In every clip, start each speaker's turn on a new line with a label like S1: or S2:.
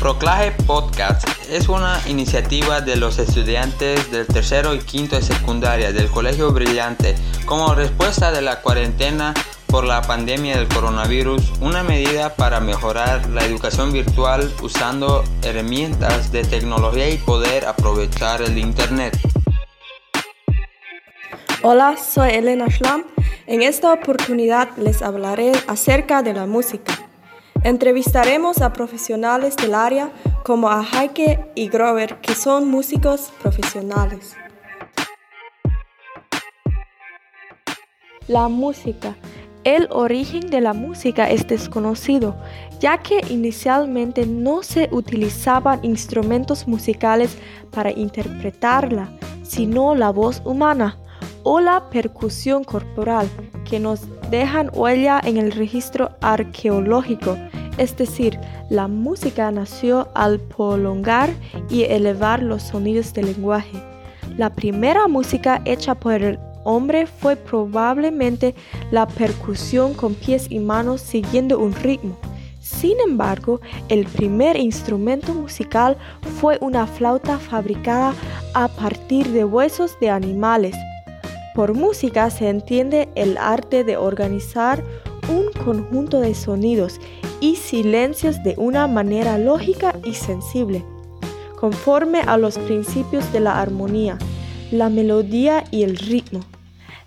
S1: Proclaje Podcast es una iniciativa de los estudiantes del tercero y quinto de secundaria del Colegio Brillante como respuesta de la cuarentena por la pandemia del coronavirus, una medida para mejorar la educación virtual usando herramientas de tecnología y poder aprovechar el Internet.
S2: Hola, soy Elena Schlam. En esta oportunidad les hablaré acerca de la música. Entrevistaremos a profesionales del área como a Heike y Grover, que son músicos profesionales. La música. El origen de la música es desconocido, ya que inicialmente no se utilizaban instrumentos musicales para interpretarla, sino la voz humana o la percusión corporal, que nos dejan huella en el registro arqueológico, es decir, la música nació al prolongar y elevar los sonidos del lenguaje. La primera música hecha por el hombre fue probablemente la percusión con pies y manos siguiendo un ritmo. Sin embargo, el primer instrumento musical fue una flauta fabricada a partir de huesos de animales por música se entiende el arte de organizar un conjunto de sonidos y silencios de una manera lógica y sensible, conforme a los principios de la armonía, la melodía y el ritmo.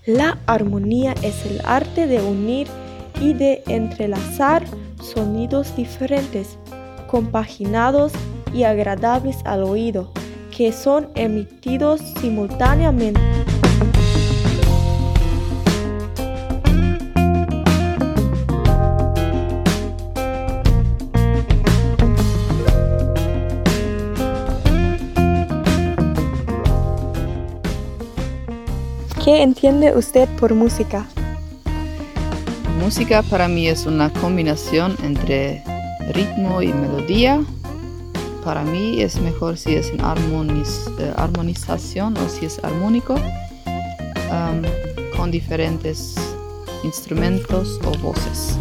S2: La armonía es el arte de unir y de entrelazar sonidos diferentes, compaginados y agradables al oído, que son emitidos simultáneamente. ¿Qué entiende usted por música?
S3: Música para mí es una combinación entre ritmo y melodía. Para mí es mejor si es en eh, armonización o si es armónico con diferentes instrumentos o voces.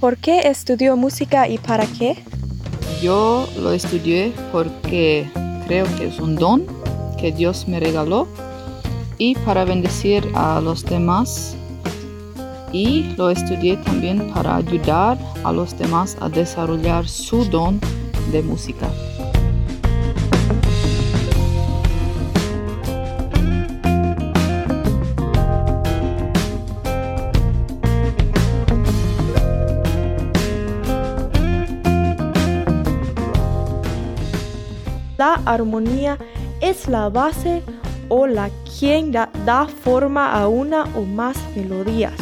S2: ¿Por qué estudió música y para qué?
S3: Yo lo estudié porque creo que es un don que Dios me regaló y para bendecir a los demás. Y lo estudié también para ayudar a los demás a desarrollar su don de música.
S2: La armonía es la base o la quien da, forma a una o más melodías.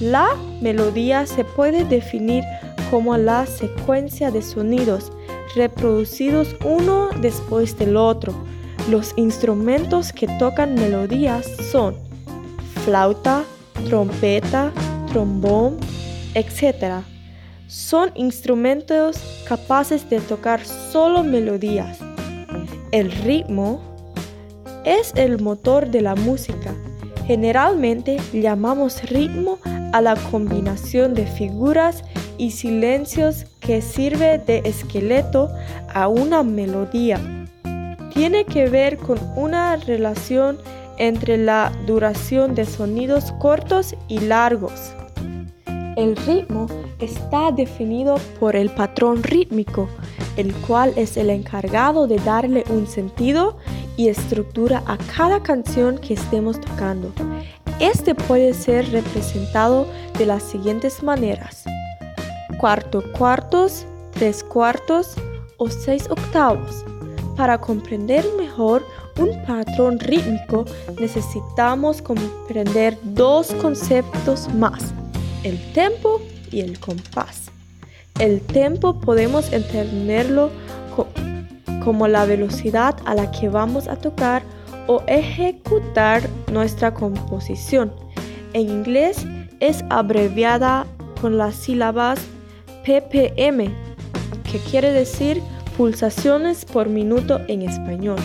S2: La melodía se puede definir como la secuencia de sonidos reproducidos uno después del otro. Los instrumentos que tocan melodías son flauta, trompeta, trombón, etc. Son instrumentos capaces de tocar solo melodías. El ritmo es el motor de la música. Generalmente llamamos ritmo a la combinación de figuras y silencios que sirve de esqueleto a una melodía. Tiene que ver con una relación entre la duración de sonidos cortos y largos. El ritmo está definido por el patrón rítmico, el cual es el encargado de darle un sentido y estructura a cada canción que estemos tocando. Este puede ser representado de las siguientes maneras. Cuarto cuartos, tres cuartos o seis octavos. Para comprender mejor un patrón rítmico necesitamos comprender dos conceptos más, el tempo y el compás. El tempo podemos entenderlo como la velocidad a la que vamos a tocar o ejecutar nuestra composición. En inglés es abreviada con las sílabas ppm, que quiere decir pulsaciones por minuto en español.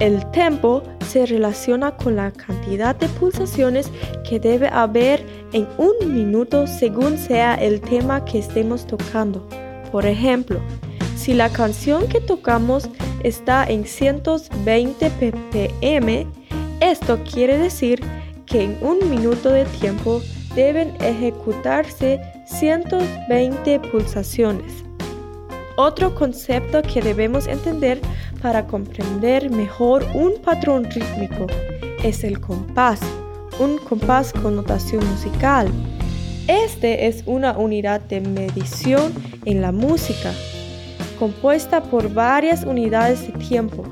S2: El tempo se relaciona con la cantidad de pulsaciones que debe haber en un minuto según sea el tema que estemos tocando. Por ejemplo, si la canción que tocamos está en 120 ppm, esto quiere decir que en un minuto de tiempo deben ejecutarse 120 pulsaciones. Otro concepto que debemos entender para comprender mejor un patrón rítmico es el compás, un compás con notación musical. Este es una unidad de medición en la música, compuesta por varias unidades de tiempo.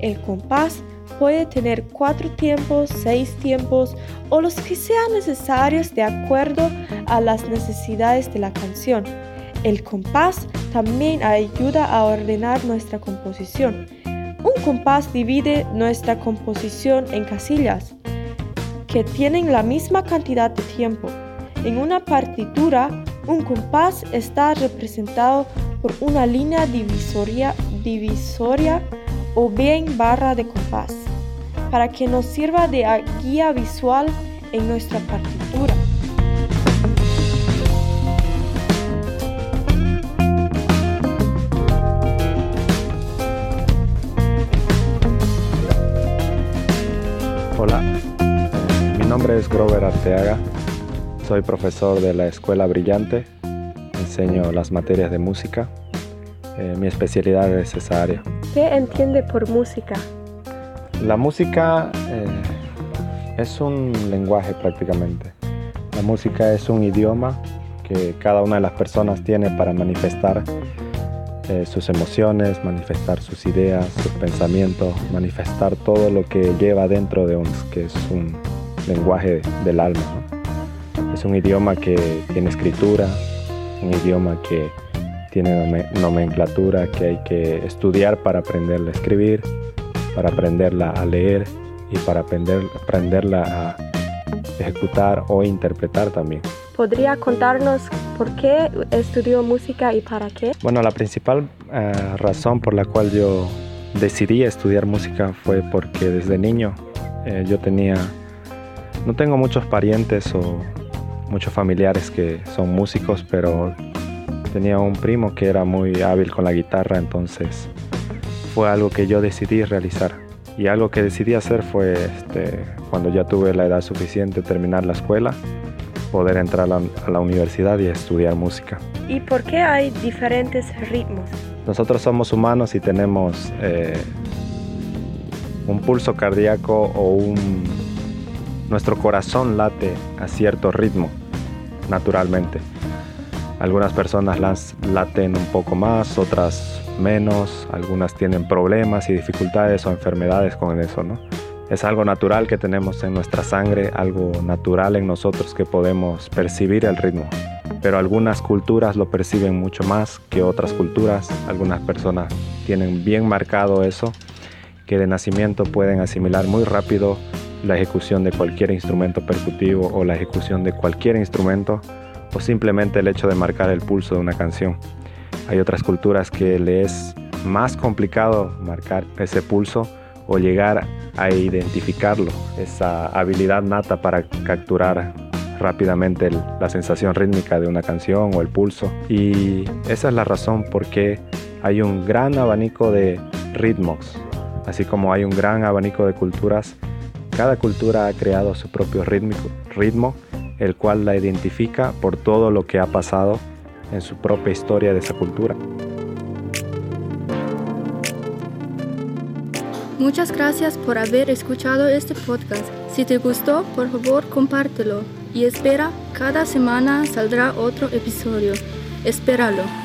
S2: El compás puede tener cuatro tiempos, seis tiempos o los que sean necesarios de acuerdo a las necesidades de la canción. El compás también ayuda a ordenar nuestra composición. Un compás divide nuestra composición en casillas que tienen la misma cantidad de tiempo. En una partitura, un compás está representado por una línea divisoria, divisoria o bien barra de compás para que nos sirva de guía visual en nuestra partitura.
S4: Hola, mi nombre es Grover Arteaga, soy profesor de la Escuela Brillante, enseño las materias de música, eh, mi especialidad es esa área.
S2: ¿Qué entiende por música?
S4: La música eh, es un lenguaje prácticamente. La música es un idioma que cada una de las personas tiene para manifestar eh, sus emociones, manifestar sus ideas, sus pensamientos, manifestar todo lo que lleva dentro de uns, que es un lenguaje del alma. Es un idioma que tiene escritura, un idioma que tiene nomenclatura que hay que estudiar para aprenderla a escribir, para aprenderla a leer y para aprender, aprenderla a ejecutar o interpretar también.
S2: ¿Podría contarnos por qué estudió música y para qué?
S4: Bueno, la principal eh, razón por la cual yo decidí estudiar música fue porque desde niño eh, yo tenía, no tengo muchos parientes o muchos familiares que son músicos, pero tenía un primo que era muy hábil con la guitarra, entonces fue algo que yo decidí realizar. Y algo que decidí hacer fue, este, cuando ya tuve la edad suficiente, terminar la escuela, poder entrar a la, universidad y estudiar música.
S2: ¿Y por qué hay diferentes ritmos?
S4: Nosotros somos humanos y tenemos eh, un pulso cardíaco o un... Nuestro corazón late a cierto ritmo, naturalmente. Algunas personas las laten un poco más, otras menos, algunas tienen problemas y dificultades o enfermedades con eso, ¿no? Es algo natural que tenemos en nuestra sangre, algo natural en nosotros que podemos percibir el ritmo. Pero algunas culturas lo perciben mucho más que otras culturas. Algunas personas tienen bien marcado eso, que de nacimiento pueden asimilar muy rápido la ejecución de cualquier instrumento percutivo o la ejecución de cualquier instrumento o simplemente el hecho de marcar el pulso de una canción. Hay otras culturas que le es más complicado marcar ese pulso o llegar a identificarlo, esa habilidad nata para capturar rápidamente la sensación rítmica de una canción o el pulso. Y esa es la razón por qué hay un gran abanico de ritmos, así como hay un gran abanico de culturas. Cada cultura ha creado su propio ritmo, el cual la identifica por todo lo que ha pasado en su propia historia de esa cultura.
S5: Muchas gracias por haber escuchado este podcast. Si te gustó, por favor compártelo y espera, cada semana saldrá otro episodio. Espéralo.